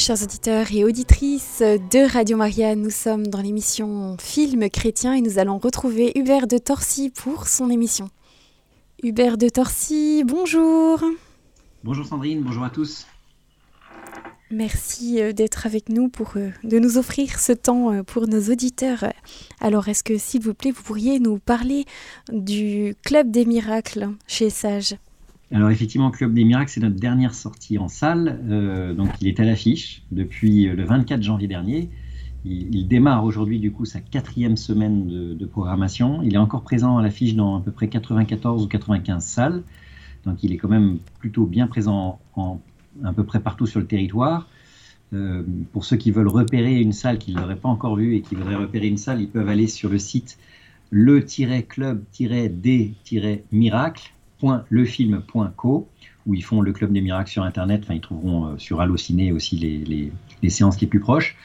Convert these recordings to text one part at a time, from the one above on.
Chers auditeurs et auditrices de Radio Maria, nous sommes dans l'émission Film chrétien et nous allons retrouver Hubert de Torcy pour son émission. Hubert de Torcy, bonjour. Bonjour Sandrine, bonjour à tous. Merci euh, d'être avec nous pour euh, de nous offrir ce temps euh, pour nos auditeurs. Alors, est-ce que s'il vous plaît, vous pourriez nous parler du Club des miracles chez Sage? Alors effectivement, Club des miracles, c'est notre dernière sortie en salle. donc, il est à l'affiche depuis le 24 janvier dernier. Il, démarre aujourd'hui du coup sa quatrième semaine de, programmation. Il est encore présent à l'affiche dans à peu près 94 ou 95 salles. Donc, il est quand même plutôt bien présent en à peu près partout sur le territoire. Euh, pour ceux qui veulent repérer une salle qu'ils n'auraient pas encore vue et qui voudraient repérer une salle, ils peuvent aller sur le site le-club-d-miracle.lefilm.co où ils font le club des miracles sur internet. Enfin, ils trouveront euh, sur Allociné aussi les, les, séances les plus proches.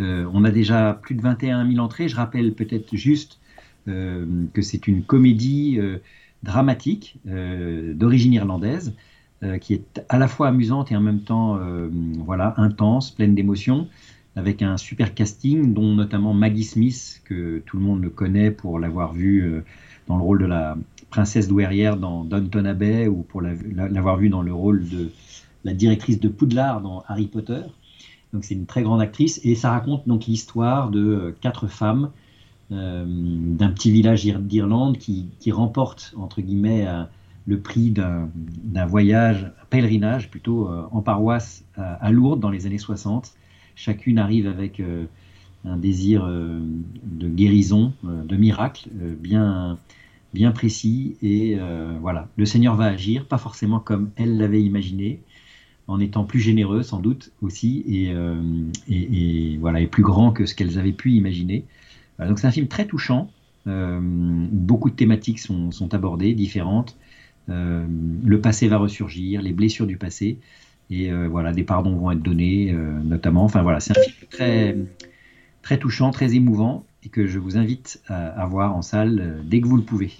Euh, on a déjà plus de 21 000 entrées. Je rappelle peut-être juste que c'est une comédie dramatique d'origine irlandaise euh, qui est à la fois amusante et en même temps euh, voilà, intense, pleine d'émotions, avec un super casting, dont notamment Maggie Smith, que tout le monde le connaît pour l'avoir vue euh, dans le rôle de la princesse douairière dans Downton Abbey, ou pour l'avoir vue dans le rôle de la directrice de Poudlard dans Harry Potter. Donc c'est une très grande actrice, et ça raconte donc l'histoire de quatre femmes d'un petit village d'Irlande qui, qui remportent, entre guillemets, le prix d'un voyage, un pèlerinage plutôt euh, en paroisse à, Lourdes dans les années 60. Chacune arrive avec euh, un désir euh, de guérison, de miracle bien, bien précis. Et voilà, le Seigneur va agir, pas forcément comme elle l'avait imaginé, en étant plus généreux sans doute aussi, et, et, voilà, et plus grand que ce qu'elles avaient pu imaginer. donc c'est un film très touchant. beaucoup de thématiques sont, sont abordées, différentes. Euh, le passé va ressurgir, les blessures du passé, et euh, voilà, des pardons vont être donnés, euh, notamment. Enfin voilà, c'est un film très, très touchant, très émouvant, et que je vous invite à, voir en salle dès que vous le pouvez.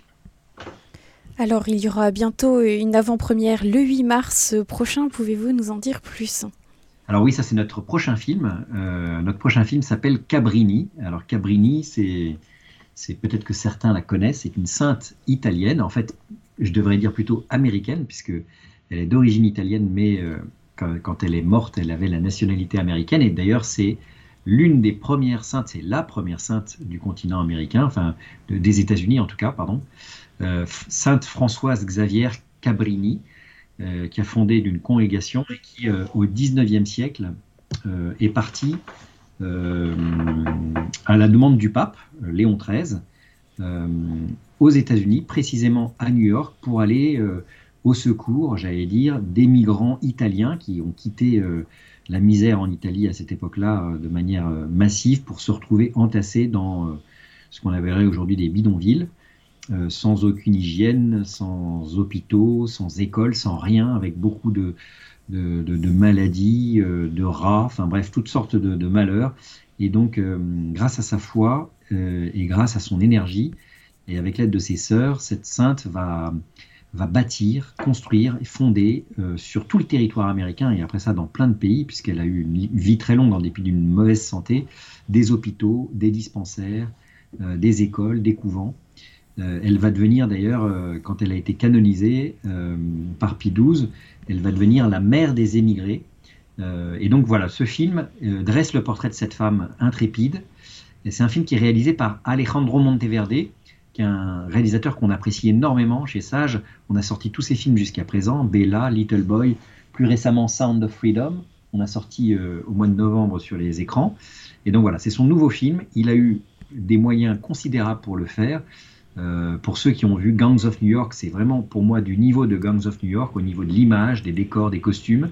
Alors, il y aura bientôt une avant-première le 8 mars prochain. Pouvez-vous nous en dire plus? Alors oui, ça c'est notre prochain film. notre prochain film s'appelle Cabrini. Alors Cabrini, c'est, peut-être que certains la connaissent. C'est une sainte italienne. En fait, je devrais dire plutôt américaine, puisque elle est d'origine italienne, mais euh, quand, elle est morte, elle avait la nationalité américaine. Et d'ailleurs, c'est l'une des premières saintes, c'est la première sainte du continent américain, enfin des États-Unis en tout cas, pardon, euh, Sainte Françoise Xavier Cabrini, euh, qui a fondé une congrégation et qui, au XIXe siècle, est partie à la demande du pape Léon XIII aux États-Unis, précisément à New York, pour aller euh, au secours, j'allais dire, des migrants italiens qui ont quitté euh, la misère en Italie à cette époque-là euh, de manière massive pour se retrouver entassés dans ce qu'on appellerait aujourd'hui des bidonvilles, sans aucune hygiène, sans hôpitaux, sans écoles, sans rien, avec beaucoup de, maladies, de rats, enfin bref, toutes sortes de, malheurs. Et donc, grâce à sa foi et grâce à son énergie, et avec l'aide de ses sœurs, cette sainte va, bâtir, construire et fonder euh, sur tout le territoire américain et après ça dans plein de pays, puisqu'elle a eu une vie très longue en dépit d'une mauvaise santé, des hôpitaux, des dispensaires, euh, des écoles, des couvents. Euh, elle va devenir d'ailleurs, quand elle a été canonisée par Pie XII, elle va devenir la mère des émigrés. et donc voilà, ce film dresse le portrait de cette femme intrépide. C'est un film qui est réalisé par Alejandro Monteverde, un réalisateur qu'on apprécie énormément chez Sage. On a sorti tous ses films jusqu'à présent, Bella, Little Boy, plus récemment Sound of Freedom. On a sorti euh, au mois de novembre sur les écrans. Et donc voilà, c'est son nouveau film. Il a eu des moyens considérables pour le faire. Euh, pour ceux qui ont vu Gangs of New York, c'est vraiment pour moi du niveau de Gangs of New York, au niveau de l'image, des décors, des costumes,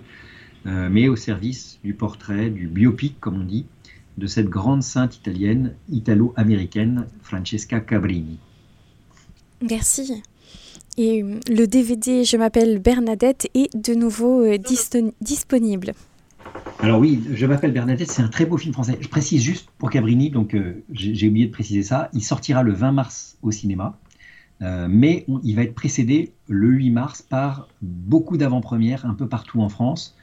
euh, mais au service du portrait, du biopic, comme on dit, de cette grande sainte italienne, italo-américaine, Francesca Cabrini. Merci. Et euh, le DVD Je m'appelle Bernadette est de nouveau disponible. Alors oui, Je m'appelle Bernadette, c'est un très beau film français. Je précise juste pour Cabrini, donc euh, j'ai oublié de préciser ça, il sortira le 20 mars au cinéma, mais il va être précédé le 8 mars par beaucoup d'avant-premières un peu partout en France.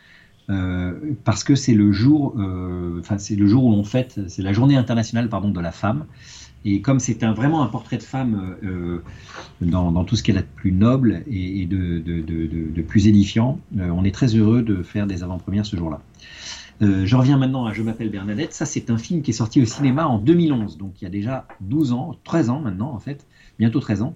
parce que c'est le jour, le jour où on fête, c'est la journée internationale pardon de la femme. Et comme c'est un, vraiment un portrait de femme dans, tout ce qu'elle a de plus noble et, de, de, plus édifiant, on est très heureux de faire des avant-premières ce jour-là. Euh, je reviens maintenant à Je m'appelle Bernadette. Ça, c'est un film qui est sorti au cinéma en 2011, donc il y a déjà 12 ans, 13 ans maintenant en fait, bientôt 13 ans.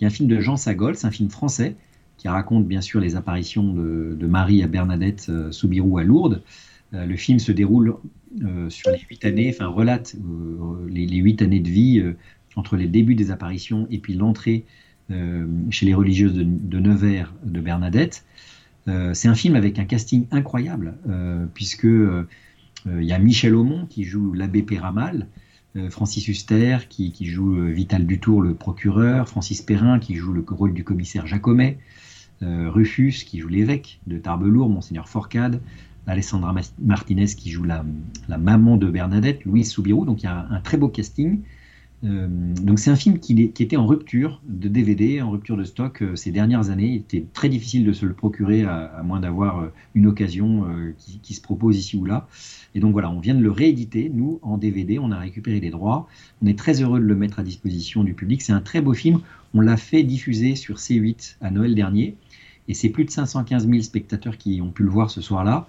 Y a un film de Jean Sagol, c'est un film français qui raconte bien sûr les apparitions de, Marie à Bernadette euh, Soubirou à Lourdes. Euh, le film se déroule sur les huit années, enfin relate les, huit années de vie entre les débuts des apparitions et puis l'entrée chez les religieuses de, Nevers de Bernadette. Euh, c'est un film avec un casting incroyable, euh, puisque euh, il y a Michel Aumont qui joue l'abbé Péramal, Francis Huster qui, joue Vital Dutour, le procureur, Francis Perrin qui joue le rôle du commissaire Jacomet, Rufus qui joue l'évêque de Tarbelour, Monseigneur Forcade, Alessandra Martinez qui joue la, maman de Bernadette, Louise Soubirou. Donc il y a un très beau casting. Euh, donc c'est un film qui, était en rupture de DVD, en rupture de stock euh, ces dernières années. Il était très difficile de se le procurer à, moins d'avoir euh, une occasion qui, se propose ici ou là. Et donc voilà, on vient de le rééditer, nous, en DVD. On a récupéré les droits. On est très heureux de le mettre à disposition du public. C'est un très beau film. On l'a fait diffuser sur C8 à Noël dernier. Et c'est plus de 515 000 spectateurs qui ont pu le voir ce soir-là.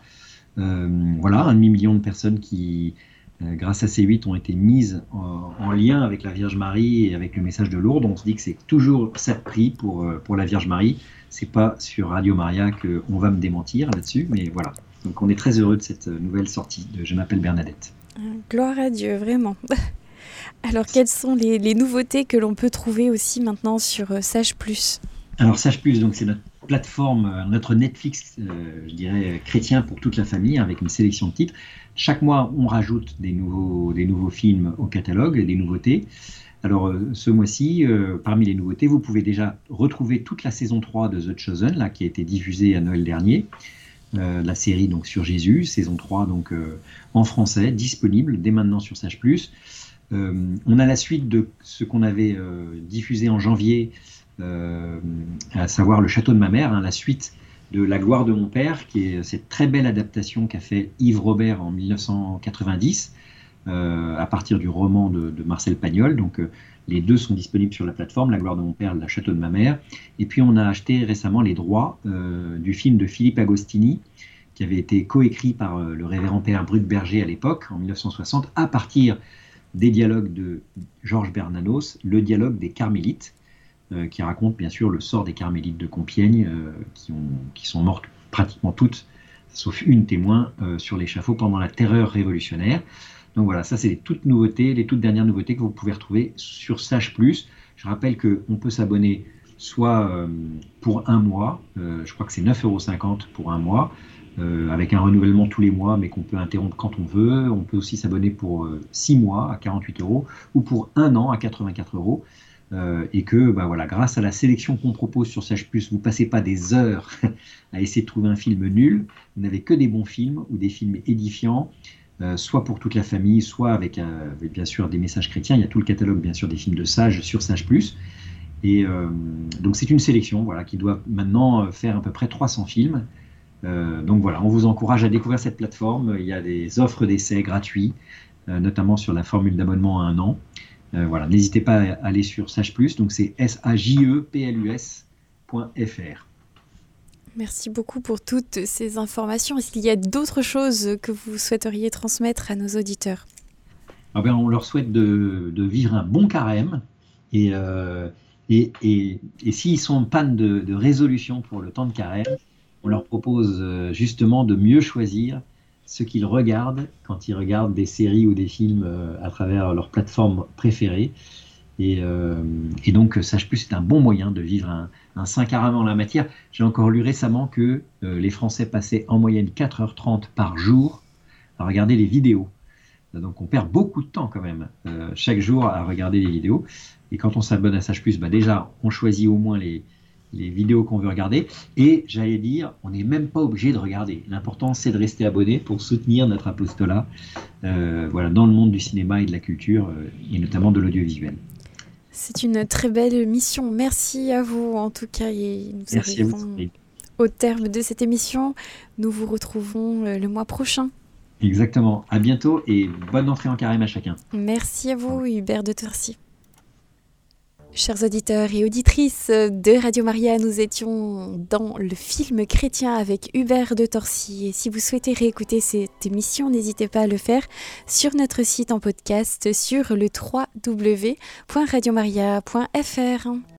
Voilà, un demi-million de personnes qui, euh, grâce à ces huit, ont été mises en, lien avec la Vierge Marie et avec le message de Lourdes. On se dit que c'est toujours ça prix pour, euh, pour la Vierge Marie. C'est pas sur Radio Maria qu'on va me démentir là-dessus, mais voilà. Donc on est très heureux de cette nouvelle sortie de Je m'appelle Bernadette. Gloire à Dieu, vraiment. Alors quelles sont les, nouveautés que l'on peut trouver aussi maintenant sur euh, Sage Plus? Alors Sage Plus, donc c'est notre plateforme, notre Netflix, je dirais, chrétien pour toute la famille, avec une sélection de titres. Chaque mois, on rajoute des nouveaux, films au catalogue, des nouveautés. Alors, euh, ce mois-ci, euh, parmi les nouveautés, vous pouvez déjà retrouver toute la saison 3 de The Chosen, là, qui a été diffusée à Noël dernier. Euh, la série donc sur Jésus, saison 3 donc en français, disponible dès maintenant sur Sage on a la suite de ce qu'on avait diffusé en janvier, à savoir Le Château de ma mère, hein, la suite de La gloire de mon père, qui est cette très belle adaptation qu'a fait Yves Robert en 1990 euh, à partir du roman de, Marcel Pagnol. Donc euh, les deux sont disponibles sur la plateforme, La gloire de mon père, La château de ma mère. Et puis on a acheté récemment les droits euh, du film de Philippe Agostini, qui avait été coécrit par le révérend père Brut Berger à l'époque, en 1960, à partir des dialogues de Georges Bernanos, le dialogue des Carmélites. Euh, qui raconte bien sûr le sort des carmélites de Compiègne, euh, qui, ont, qui, sont mortes pratiquement toutes, sauf une témoin, euh, sur l'échafaud pendant la terreur révolutionnaire. Donc voilà, ça c'est les toutes nouveautés, les toutes dernières nouveautés que vous pouvez retrouver sur Sage. Je rappelle qu'on peut s'abonner soit pour un mois, je crois que c'est 9,50 euros pour un mois, avec un renouvellement tous les mois, mais qu'on peut interrompre quand on veut. On peut aussi s'abonner pour 6 mois à 48 euros ou pour un an à 84 euros. Euh, et que bah voilà, grâce à la sélection qu'on propose sur Sage Plus, vous passez pas des heures à essayer de trouver un film nul, vous n'avez que des bons films ou des films édifiants, euh, soit pour toute la famille, soit avec, euh, avec, bien sûr des messages chrétiens. Il y a tout le catalogue bien sûr des films de Sage sur Sage. Et donc c'est une sélection voilà, qui doit maintenant faire à peu près 300 films. donc voilà, on vous encourage à découvrir cette plateforme. Il y a des offres d'essai gratuits, notamment sur la formule d'abonnement à un an. Euh, voilà, n'hésitez pas à aller sur Sage Plus, donc c'est s a j e p l u s.fr. Merci beaucoup pour toutes ces informations. Est-ce qu'il y a d'autres choses que vous souhaiteriez transmettre à nos auditeurs? Ah ben, On leur souhaite de, vivre un bon carême et, euh, et, et, et s'ils sont en panne de, de, résolution pour le temps de carême, on leur propose euh, justement de mieux choisir ce qu'ils regardent quand ils regardent des séries ou des films euh, à travers leur plateforme préférée. Et, euh, donc, Sage Plus est un bon moyen de vivre un, un saint carême en la matière. J'ai encore lu récemment que euh, les Français passaient en moyenne 4h30 par jour à regarder les vidéos. Donc, on perd beaucoup de temps quand même chaque jour à regarder les vidéos. Et quand on s'abonne à Sage Plus, bah déjà, on choisit au moins les, les vidéos qu'on veut regarder. Et j'allais dire, on n'est même pas obligé de regarder. L'important, c'est de rester abonné pour soutenir notre apostolat euh, voilà, dans le monde du cinéma et de la culture, euh, et notamment de l'audiovisuel. C'est une très belle mission. Merci à vous, en tout cas. Et nous Merci à vous. au terme de cette émission. Nous vous retrouvons le mois prochain. Exactement. À bientôt et bonne entrée en carême à chacun. Merci à vous, Hubert de Torcy. Chers auditeurs et auditrices de Radio Maria, nous étions dans le film chrétien avec Hubert de Torcy. Et si vous souhaitez réécouter cette émission, n'hésitez pas à le faire sur notre site en podcast sur le www.radiomaria.fr.